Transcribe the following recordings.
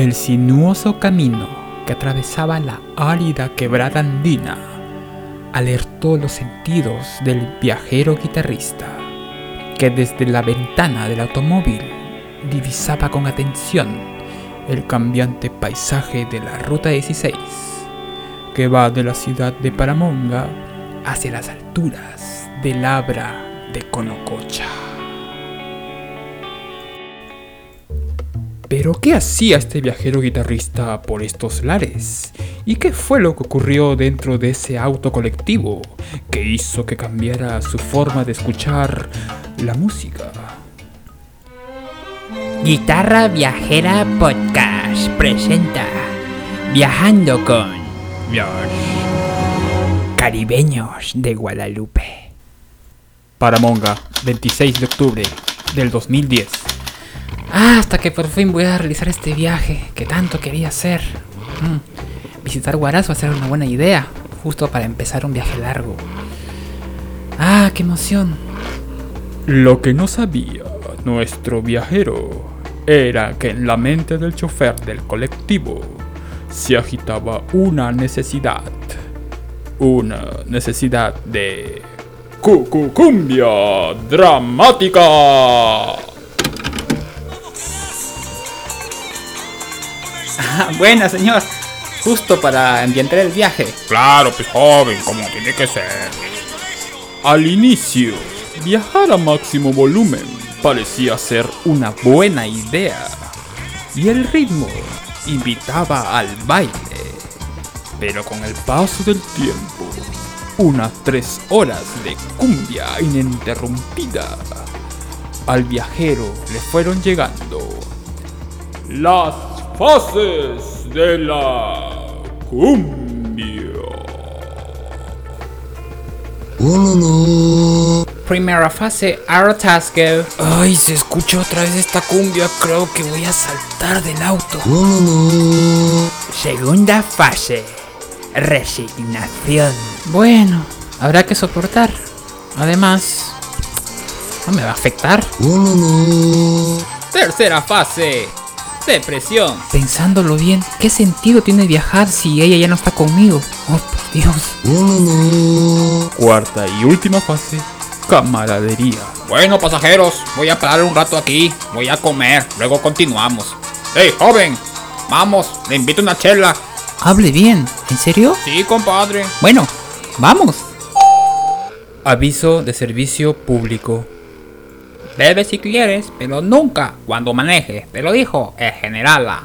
El sinuoso camino que atravesaba la árida quebrada andina alertó los sentidos del viajero guitarrista, que desde la ventana del automóvil divisaba con atención el cambiante paisaje de la Ruta 16, que va de la ciudad de Paramonga hacia las alturas del Abra de Conococha. Pero ¿qué hacía este viajero guitarrista por estos lares? ¿Y qué fue lo que ocurrió dentro de ese auto colectivo que hizo que cambiara su forma de escuchar la música? Guitarra Viajera Podcast presenta Viajando con los caribeños de Guadalupe. Paramonga, 26 de octubre del 2010. Ah, hasta que por fin voy a realizar este viaje que tanto quería hacer. Mm, Visitar Huaraz va a ser una buena idea, justo para empezar un viaje largo. Ah, qué emoción. Lo que no sabía nuestro viajero era que en la mente del chofer del colectivo se agitaba una necesidad. Una necesidad de... ¡Cucucumbia dramática! Buena, señor. Justo para ambientar el viaje. Claro, pues joven, como tiene que ser. Al inicio, viajar a máximo volumen parecía ser una buena idea. Y el ritmo invitaba al baile. Pero con el paso del tiempo, unas tres horas de cumbia ininterrumpida, al viajero le fueron llegando las fases de la cumbia. Primera fase, Arotasco. Ay, se escucha otra vez esta cumbia. Creo que voy a saltar del auto. Segunda fase, Resignación. Bueno, habrá que soportar. Además, no me va a afectar. Tercera fase. Depresión. Pensándolo bien, ¿qué sentido tiene viajar si ella ya no está conmigo? Oh, por Dios. Cuarta y última fase, camaradería. Bueno, pasajeros, voy a parar un rato aquí. Voy a comer. Luego continuamos. ¡Hey, joven! Vamos, le invito una chela. Hable bien, ¿en serio? Sí, compadre. Bueno, vamos. Aviso de servicio público. Bebe si quieres, pero nunca cuando manejes. Te lo dijo el generala.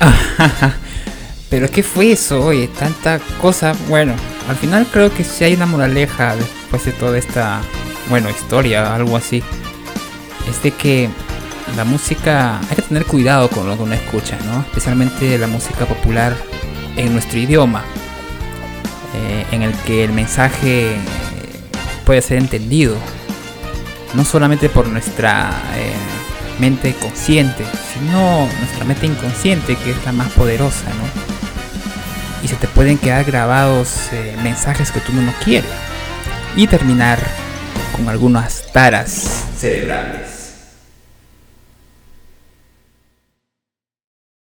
Pero ¿qué fue eso? Oye, tanta cosa. Bueno, al final creo que sí hay una moraleja después de toda esta, bueno, historia, algo así. Es de que la música, hay que tener cuidado con lo que uno escucha, ¿no? Especialmente la música popular en nuestro idioma, eh, en el que el mensaje puede ser entendido, no solamente por nuestra eh, mente consciente, sino nuestra mente inconsciente, que es la más poderosa, ¿no? Y se te pueden quedar grabados eh, mensajes que tú no quieres. Y terminar con algunas taras cerebrales.